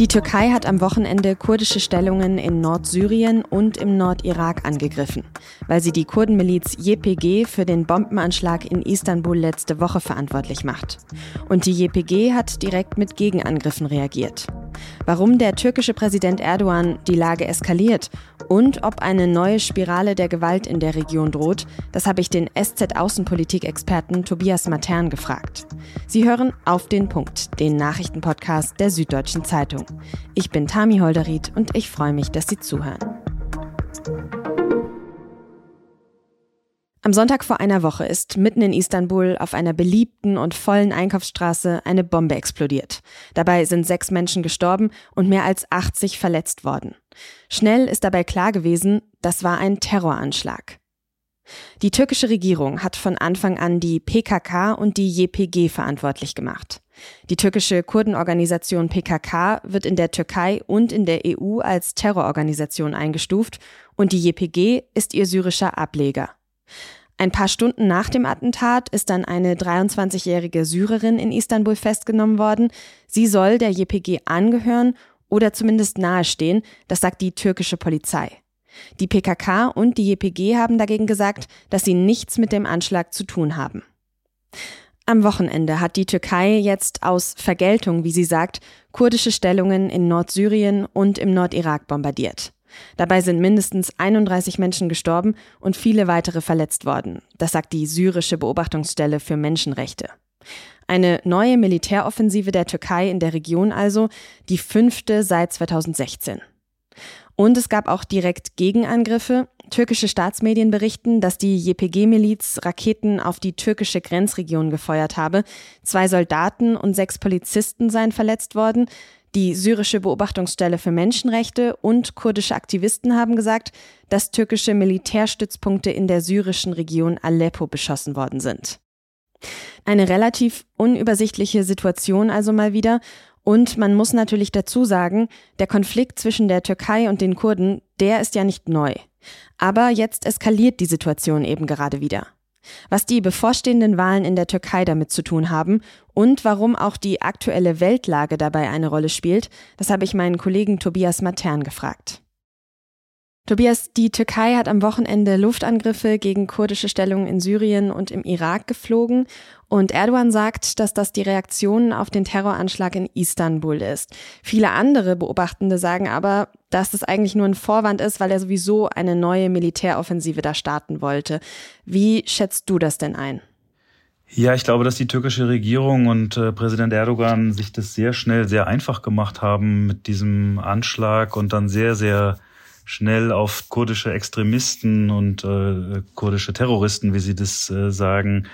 Die Türkei hat am Wochenende kurdische Stellungen in Nordsyrien und im Nordirak angegriffen, weil sie die Kurdenmiliz JPG für den Bombenanschlag in Istanbul letzte Woche verantwortlich macht. Und die JPG hat direkt mit Gegenangriffen reagiert. Warum der türkische Präsident Erdogan die Lage eskaliert und ob eine neue Spirale der Gewalt in der Region droht, das habe ich den SZ-Außenpolitik-Experten Tobias Matern gefragt. Sie hören auf den Punkt, den Nachrichtenpodcast der Süddeutschen Zeitung. Ich bin Tami Holderried und ich freue mich, dass Sie zuhören. Am Sonntag vor einer Woche ist mitten in Istanbul auf einer beliebten und vollen Einkaufsstraße eine Bombe explodiert. Dabei sind sechs Menschen gestorben und mehr als 80 verletzt worden. Schnell ist dabei klar gewesen, das war ein Terroranschlag. Die türkische Regierung hat von Anfang an die PKK und die JPG verantwortlich gemacht. Die türkische Kurdenorganisation PKK wird in der Türkei und in der EU als Terrororganisation eingestuft und die JPG ist ihr syrischer Ableger. Ein paar Stunden nach dem Attentat ist dann eine 23-jährige Syrerin in Istanbul festgenommen worden. Sie soll der JPG angehören oder zumindest nahestehen, das sagt die türkische Polizei. Die PKK und die JPG haben dagegen gesagt, dass sie nichts mit dem Anschlag zu tun haben. Am Wochenende hat die Türkei jetzt aus Vergeltung, wie sie sagt, kurdische Stellungen in Nordsyrien und im Nordirak bombardiert. Dabei sind mindestens 31 Menschen gestorben und viele weitere verletzt worden. Das sagt die syrische Beobachtungsstelle für Menschenrechte. Eine neue Militäroffensive der Türkei in der Region also, die fünfte seit 2016. Und es gab auch direkt Gegenangriffe. Türkische Staatsmedien berichten, dass die JPG-Miliz Raketen auf die türkische Grenzregion gefeuert habe. Zwei Soldaten und sechs Polizisten seien verletzt worden. Die syrische Beobachtungsstelle für Menschenrechte und kurdische Aktivisten haben gesagt, dass türkische Militärstützpunkte in der syrischen Region Aleppo beschossen worden sind. Eine relativ unübersichtliche Situation also mal wieder. Und man muss natürlich dazu sagen, der Konflikt zwischen der Türkei und den Kurden, der ist ja nicht neu. Aber jetzt eskaliert die Situation eben gerade wieder was die bevorstehenden Wahlen in der Türkei damit zu tun haben und warum auch die aktuelle Weltlage dabei eine Rolle spielt, das habe ich meinen Kollegen Tobias Matern gefragt. Tobias, die Türkei hat am Wochenende Luftangriffe gegen kurdische Stellungen in Syrien und im Irak geflogen und Erdogan sagt, dass das die Reaktion auf den Terroranschlag in Istanbul ist. Viele andere Beobachtende sagen aber, dass das eigentlich nur ein Vorwand ist, weil er sowieso eine neue Militäroffensive da starten wollte. Wie schätzt du das denn ein? Ja, ich glaube, dass die türkische Regierung und äh, Präsident Erdogan sich das sehr schnell, sehr einfach gemacht haben mit diesem Anschlag und dann sehr, sehr schnell auf kurdische Extremisten und äh, kurdische Terroristen, wie sie das äh, sagen,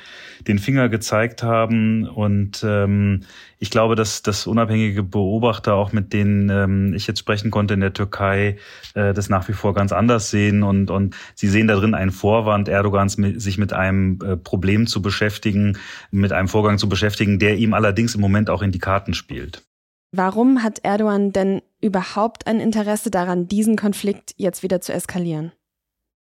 den Finger gezeigt haben. Und ähm, ich glaube, dass, dass unabhängige Beobachter, auch mit denen ähm, ich jetzt sprechen konnte in der Türkei, äh, das nach wie vor ganz anders sehen. Und, und sie sehen darin einen Vorwand Erdogans, mit, sich mit einem äh, Problem zu beschäftigen, mit einem Vorgang zu beschäftigen, der ihm allerdings im Moment auch in die Karten spielt. Warum hat Erdogan denn überhaupt ein Interesse daran, diesen Konflikt jetzt wieder zu eskalieren?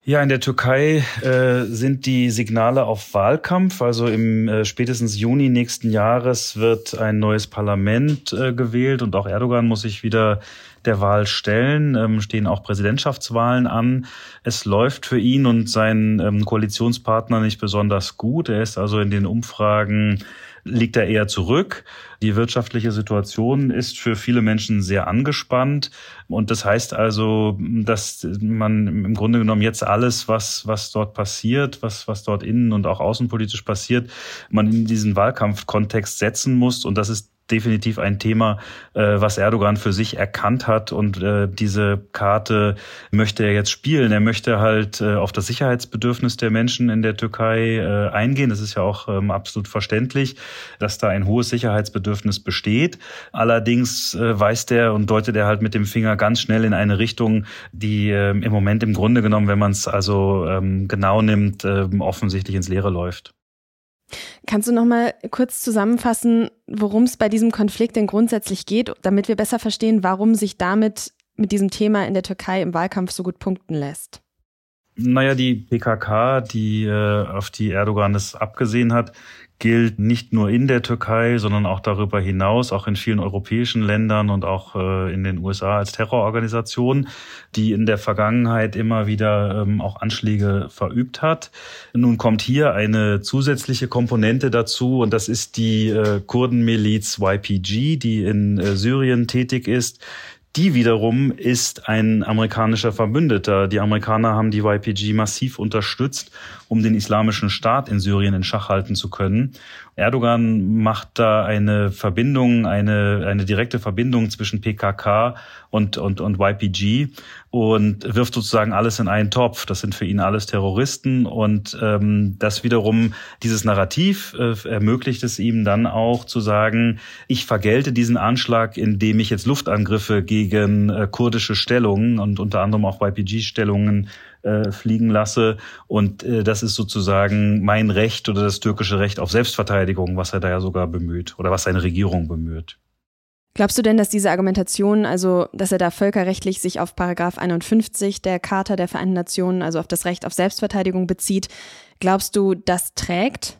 Ja, in der Türkei äh, sind die Signale auf Wahlkampf. Also im äh, spätestens Juni nächsten Jahres wird ein neues Parlament äh, gewählt und auch Erdogan muss sich wieder der Wahl stellen. Ähm, stehen auch Präsidentschaftswahlen an. Es läuft für ihn und seinen ähm, Koalitionspartner nicht besonders gut. Er ist also in den Umfragen liegt er eher zurück. Die wirtschaftliche Situation ist für viele Menschen sehr angespannt. Und das heißt also, dass man im Grunde genommen jetzt alles, was, was dort passiert, was, was dort innen und auch außenpolitisch passiert, man in diesen Wahlkampfkontext setzen muss. Und das ist definitiv ein Thema, äh, was Erdogan für sich erkannt hat und äh, diese Karte möchte er jetzt spielen. Er möchte halt äh, auf das Sicherheitsbedürfnis der Menschen in der Türkei äh, eingehen. Das ist ja auch ähm, absolut verständlich, dass da ein hohes Sicherheitsbedürfnis besteht. Allerdings äh, weist er und deutet er halt mit dem Finger ganz schnell in eine Richtung, die äh, im Moment im Grunde genommen, wenn man es also ähm, genau nimmt, äh, offensichtlich ins Leere läuft. Kannst du noch mal kurz zusammenfassen, worum es bei diesem Konflikt denn grundsätzlich geht, damit wir besser verstehen, warum sich damit mit diesem Thema in der Türkei im Wahlkampf so gut punkten lässt? Naja, die PKK, die äh, auf die Erdogan es abgesehen hat, gilt nicht nur in der Türkei, sondern auch darüber hinaus, auch in vielen europäischen Ländern und auch äh, in den USA als Terrororganisation, die in der Vergangenheit immer wieder ähm, auch Anschläge verübt hat. Nun kommt hier eine zusätzliche Komponente dazu und das ist die äh, Kurdenmiliz YPG, die in äh, Syrien tätig ist, die wiederum ist ein amerikanischer Verbündeter. Die Amerikaner haben die YPG massiv unterstützt, um den islamischen Staat in Syrien in Schach halten zu können. Erdogan macht da eine Verbindung, eine, eine direkte Verbindung zwischen PKK und, und, und YPG und wirft sozusagen alles in einen Topf. Das sind für ihn alles Terroristen und ähm, das wiederum, dieses Narrativ äh, ermöglicht es ihm dann auch zu sagen, ich vergelte diesen Anschlag, indem ich jetzt Luftangriffe gegen äh, kurdische Stellungen und unter anderem auch YPG-Stellungen äh, fliegen lasse. Und äh, das ist sozusagen mein Recht oder das türkische Recht auf Selbstverteidigung, was er da ja sogar bemüht oder was seine Regierung bemüht. Glaubst du denn, dass diese Argumentation, also dass er da völkerrechtlich sich auf Paragraph 51 der Charta der Vereinten Nationen, also auf das Recht auf Selbstverteidigung bezieht, glaubst du, das trägt?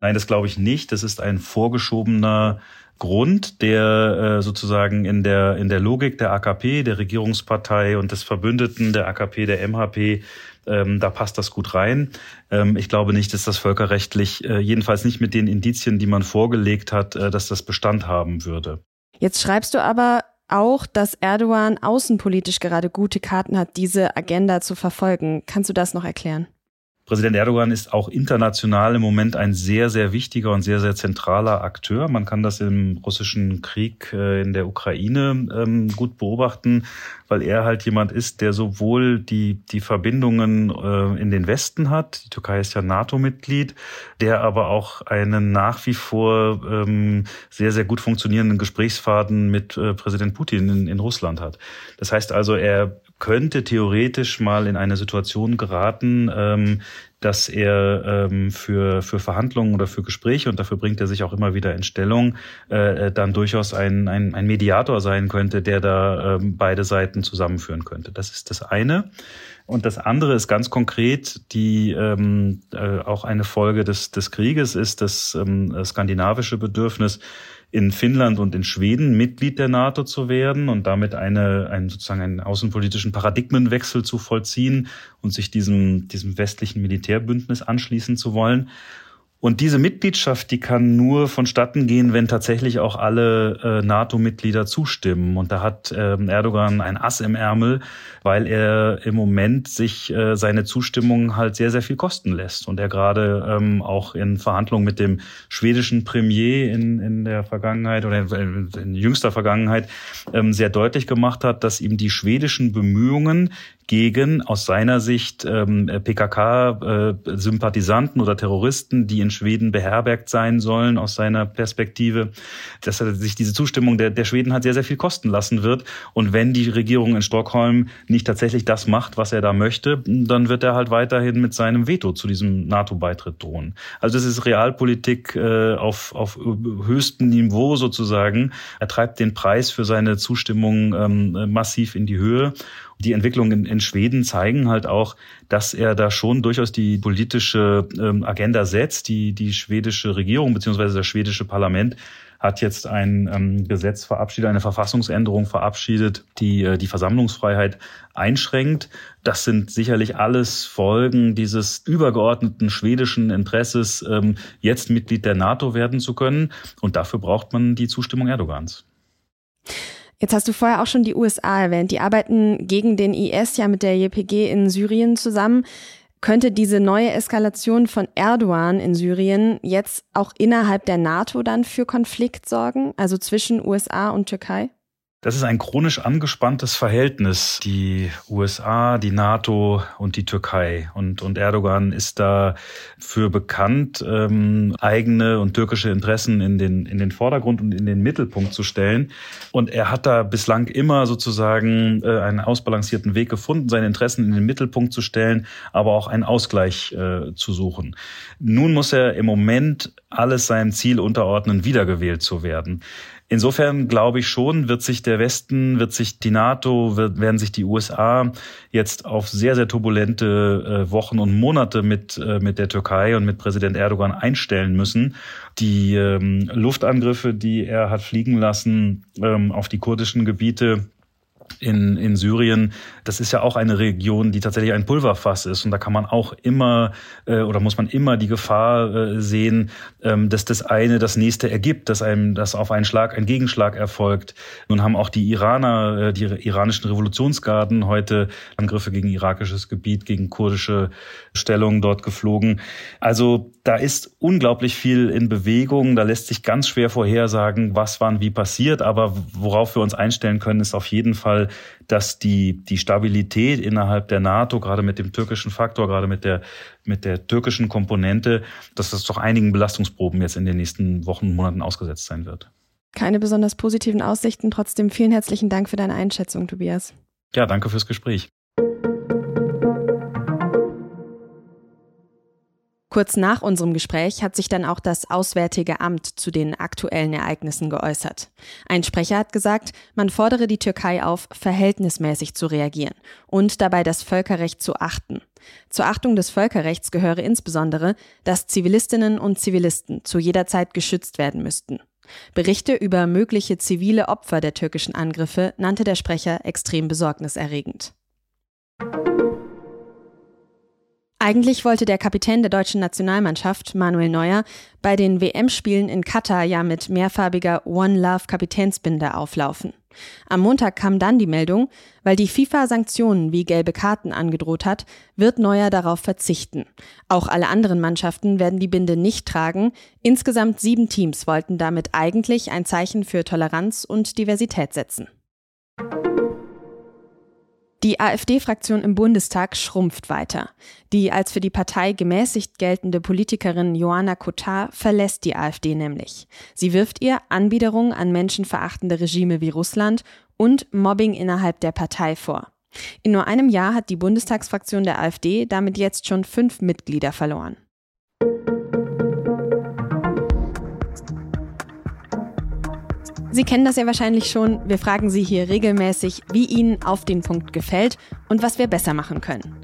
Nein, das glaube ich nicht. Das ist ein vorgeschobener Grund, der äh, sozusagen in der, in der Logik der AKP, der Regierungspartei und des Verbündeten der AKP, der MHP, ähm, da passt das gut rein. Ähm, ich glaube nicht, dass das völkerrechtlich, äh, jedenfalls nicht mit den Indizien, die man vorgelegt hat, äh, dass das Bestand haben würde. Jetzt schreibst du aber auch, dass Erdogan außenpolitisch gerade gute Karten hat, diese Agenda zu verfolgen. Kannst du das noch erklären? Präsident Erdogan ist auch international im Moment ein sehr, sehr wichtiger und sehr, sehr zentraler Akteur. Man kann das im russischen Krieg äh, in der Ukraine ähm, gut beobachten, weil er halt jemand ist, der sowohl die, die Verbindungen äh, in den Westen hat, die Türkei ist ja NATO-Mitglied, der aber auch einen nach wie vor ähm, sehr, sehr gut funktionierenden Gesprächsfaden mit äh, Präsident Putin in, in Russland hat. Das heißt also, er könnte theoretisch mal in eine Situation geraten, ähm, dass er ähm, für, für Verhandlungen oder für Gespräche, und dafür bringt er sich auch immer wieder in Stellung, äh, dann durchaus ein, ein, ein Mediator sein könnte, der da ähm, beide Seiten zusammenführen könnte. Das ist das eine. Und das andere ist ganz konkret, die ähm, äh, auch eine Folge des, des Krieges ist das ähm, skandinavische Bedürfnis, in Finnland und in Schweden Mitglied der NATO zu werden und damit eine, einen, sozusagen einen außenpolitischen Paradigmenwechsel zu vollziehen und sich diesem, diesem westlichen Militärbündnis anschließen zu wollen. Und diese Mitgliedschaft, die kann nur vonstatten gehen, wenn tatsächlich auch alle äh, NATO-Mitglieder zustimmen. Und da hat ähm, Erdogan ein Ass im Ärmel, weil er im Moment sich äh, seine Zustimmung halt sehr, sehr viel kosten lässt. Und er gerade ähm, auch in Verhandlungen mit dem schwedischen Premier in, in der Vergangenheit oder in, in jüngster Vergangenheit ähm, sehr deutlich gemacht hat, dass ihm die schwedischen Bemühungen gegen aus seiner Sicht ähm, PKK-Sympathisanten äh, oder Terroristen, die in Schweden beherbergt sein sollen, aus seiner Perspektive, dass er sich diese Zustimmung der, der Schweden hat sehr, sehr viel kosten lassen wird. Und wenn die Regierung in Stockholm nicht tatsächlich das macht, was er da möchte, dann wird er halt weiterhin mit seinem Veto zu diesem NATO-Beitritt drohen. Also das ist Realpolitik äh, auf, auf höchstem Niveau sozusagen. Er treibt den Preis für seine Zustimmung ähm, massiv in die Höhe. Die Entwicklungen in, in, Schweden zeigen halt auch, dass er da schon durchaus die politische ähm, Agenda setzt. Die, die schwedische Regierung beziehungsweise das schwedische Parlament hat jetzt ein ähm, Gesetz verabschiedet, eine Verfassungsänderung verabschiedet, die äh, die Versammlungsfreiheit einschränkt. Das sind sicherlich alles Folgen dieses übergeordneten schwedischen Interesses, ähm, jetzt Mitglied der NATO werden zu können. Und dafür braucht man die Zustimmung Erdogans. Jetzt hast du vorher auch schon die USA erwähnt. Die arbeiten gegen den IS ja mit der JPG in Syrien zusammen. Könnte diese neue Eskalation von Erdogan in Syrien jetzt auch innerhalb der NATO dann für Konflikt sorgen, also zwischen USA und Türkei? Das ist ein chronisch angespanntes Verhältnis, die USA, die NATO und die Türkei. Und, und Erdogan ist dafür bekannt, ähm, eigene und türkische Interessen in den, in den Vordergrund und in den Mittelpunkt zu stellen. Und er hat da bislang immer sozusagen äh, einen ausbalancierten Weg gefunden, seine Interessen in den Mittelpunkt zu stellen, aber auch einen Ausgleich äh, zu suchen. Nun muss er im Moment alles seinem Ziel unterordnen, wiedergewählt zu werden. Insofern glaube ich schon, wird sich der Westen, wird sich die NATO, wird, werden sich die USA jetzt auf sehr, sehr turbulente äh, Wochen und Monate mit, äh, mit der Türkei und mit Präsident Erdogan einstellen müssen. Die ähm, Luftangriffe, die er hat fliegen lassen ähm, auf die kurdischen Gebiete, in, in Syrien, das ist ja auch eine Region, die tatsächlich ein Pulverfass ist. Und da kann man auch immer äh, oder muss man immer die Gefahr äh, sehen, ähm, dass das eine das nächste ergibt, dass einem das auf einen Schlag ein Gegenschlag erfolgt. Nun haben auch die Iraner, äh, die iranischen Revolutionsgarden heute Angriffe gegen irakisches Gebiet, gegen kurdische Stellungen dort geflogen. Also da ist unglaublich viel in Bewegung. Da lässt sich ganz schwer vorhersagen, was wann wie passiert. Aber worauf wir uns einstellen können, ist auf jeden Fall Fall, dass die, die Stabilität innerhalb der NATO, gerade mit dem türkischen Faktor, gerade mit der, mit der türkischen Komponente, dass das doch einigen Belastungsproben jetzt in den nächsten Wochen, Monaten ausgesetzt sein wird. Keine besonders positiven Aussichten. Trotzdem vielen herzlichen Dank für deine Einschätzung, Tobias. Ja, danke fürs Gespräch. Kurz nach unserem Gespräch hat sich dann auch das Auswärtige Amt zu den aktuellen Ereignissen geäußert. Ein Sprecher hat gesagt, man fordere die Türkei auf, verhältnismäßig zu reagieren und dabei das Völkerrecht zu achten. Zur Achtung des Völkerrechts gehöre insbesondere, dass Zivilistinnen und Zivilisten zu jeder Zeit geschützt werden müssten. Berichte über mögliche zivile Opfer der türkischen Angriffe nannte der Sprecher extrem besorgniserregend. Eigentlich wollte der Kapitän der deutschen Nationalmannschaft, Manuel Neuer, bei den WM-Spielen in Katar ja mit mehrfarbiger One Love Kapitänsbinde auflaufen. Am Montag kam dann die Meldung, weil die FIFA Sanktionen wie gelbe Karten angedroht hat, wird Neuer darauf verzichten. Auch alle anderen Mannschaften werden die Binde nicht tragen. Insgesamt sieben Teams wollten damit eigentlich ein Zeichen für Toleranz und Diversität setzen. Die AfD-Fraktion im Bundestag schrumpft weiter. Die als für die Partei gemäßigt geltende Politikerin Joanna Kotar verlässt die AfD nämlich. Sie wirft ihr Anbiederung an menschenverachtende Regime wie Russland und Mobbing innerhalb der Partei vor. In nur einem Jahr hat die Bundestagsfraktion der AfD damit jetzt schon fünf Mitglieder verloren. Sie kennen das ja wahrscheinlich schon. Wir fragen Sie hier regelmäßig, wie Ihnen auf den Punkt gefällt und was wir besser machen können.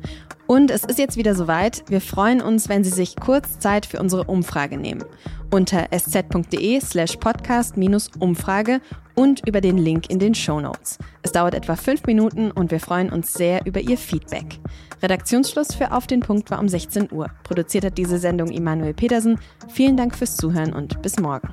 Und es ist jetzt wieder soweit. Wir freuen uns, wenn Sie sich kurz Zeit für unsere Umfrage nehmen. Unter sz.de slash podcast-umfrage und über den Link in den Show Notes. Es dauert etwa fünf Minuten und wir freuen uns sehr über Ihr Feedback. Redaktionsschluss für Auf den Punkt war um 16 Uhr. Produziert hat diese Sendung Immanuel Petersen. Vielen Dank fürs Zuhören und bis morgen.